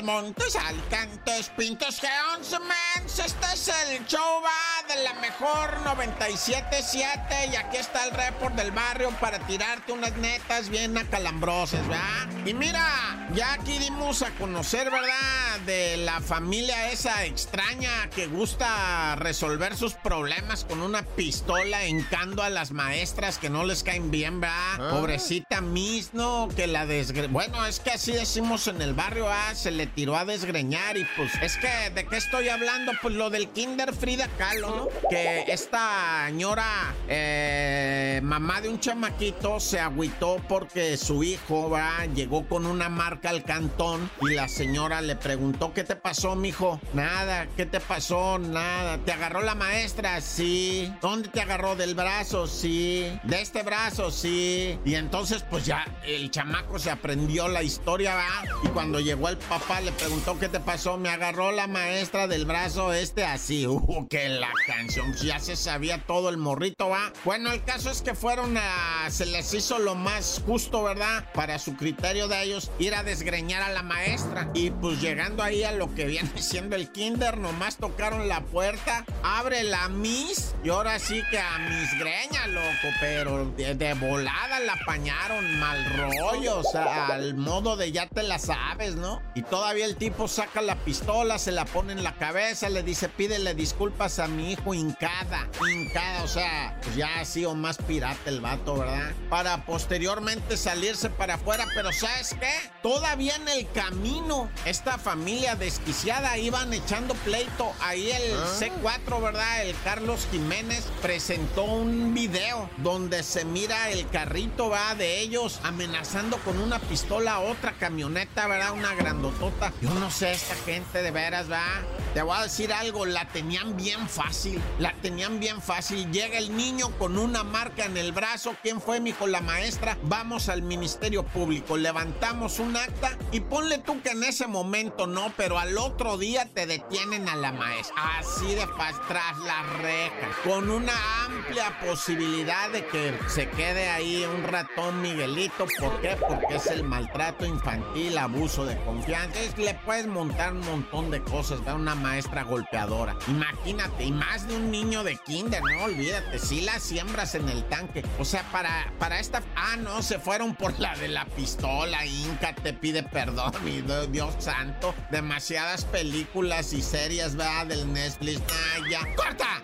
los montes, alicantes, pintos, que once mens. Este es el show, va, de la mejor 97.7. Y aquí está el report del barrio para tirarte unas netas bien acalambrosas, ¿verdad? Y mira, ya aquí dimos a conocer, ¿verdad? De la familia esa extraña que gusta resolver sus problemas con una pistola encando a las maestras que no les caen bien, ¿verdad? Ah. Pobrecita Miss, ¿no? Que la desgre... Bueno, es que así decimos en el barrio, ¿ah? Se le tiró a desgreñar y pues... Es que, ¿de qué estoy hablando? Pues lo del Kinder Frida Kahlo, ¿no? Que esta señora, eh, mamá de un chamaquito, se agüitó porque su hijo, ¿verdad? Llegó con una marca al cantón y la señora le preguntó, ¿qué te pasó, mijo? Nada, ¿qué te pasó? Nada. ¿Te agarró la maestra? Sí. ¿Dónde te agarró? ¿Del brazo? Sí. ¿De este brazo? Sí. Y entonces, pues ya el chamaco se aprendió la historia, ¿va? Y cuando llegó el papá le preguntó, ¿qué te pasó? Me agarró la maestra del brazo este así. Uh, que la canción. Ya se sabía todo el morrito, ¿va? Bueno, el caso es que fueron a... Se les hizo lo más justo, ¿verdad? Para su criterio de ellos, ir a desgreñar a la maestra. Y pues llegando ahí a lo que viene siendo el kinder, nomás tocaron la puerta, abre la Miss y ahora sí que a mis greña, loco, pero de, volada la apañaron mal rollo, o sea, al modo de ya te la sabes, ¿no? Y todavía el tipo saca la pistola, se la pone en la cabeza, le dice, pídele disculpas a mi hijo hincada, hincada, o sea, pues ya ha sido más pirata el vato, ¿verdad? Para posteriormente salirse para afuera, pero ¿sabes qué? Todavía en el camino, esta familia desquiciada iban echando pleito. Ahí el ah. C4, ¿verdad? El Carlos Jiménez presentó un video donde se mira el carrito, va, de ellos amenazando con una pistola a otra camioneta, ¿verdad? Una grandotota. Yo no sé, esta gente de veras, va. Te voy a decir algo, la tenían bien fácil, la tenían bien fácil. Llega el niño con una marca en el brazo. ¿Quién fue, mijo? La maestra. Vamos al Ministerio Público, levantamos un acta y ponle tú que en ese momento no, pero al otro día te detienen a la maestra. Así de fácil, tras las rejas, con una amplia posibilidad de que se quede ahí un ratón Miguelito. ¿Por qué? Porque es el maltrato infantil, abuso de confianza. Es, le puedes montar un montón de cosas, da una maestra golpeadora. Imagínate, y más de un niño de kinder, no olvídate, si la siembras en el tanque. O sea, para, para esta... Ah, no, se fueron por la de la pistola, Inca te pide perdón, mi Dios santo. Demasiadas películas y series, ¿verdad? Del Netflix. Ah, ya. ¡Corta!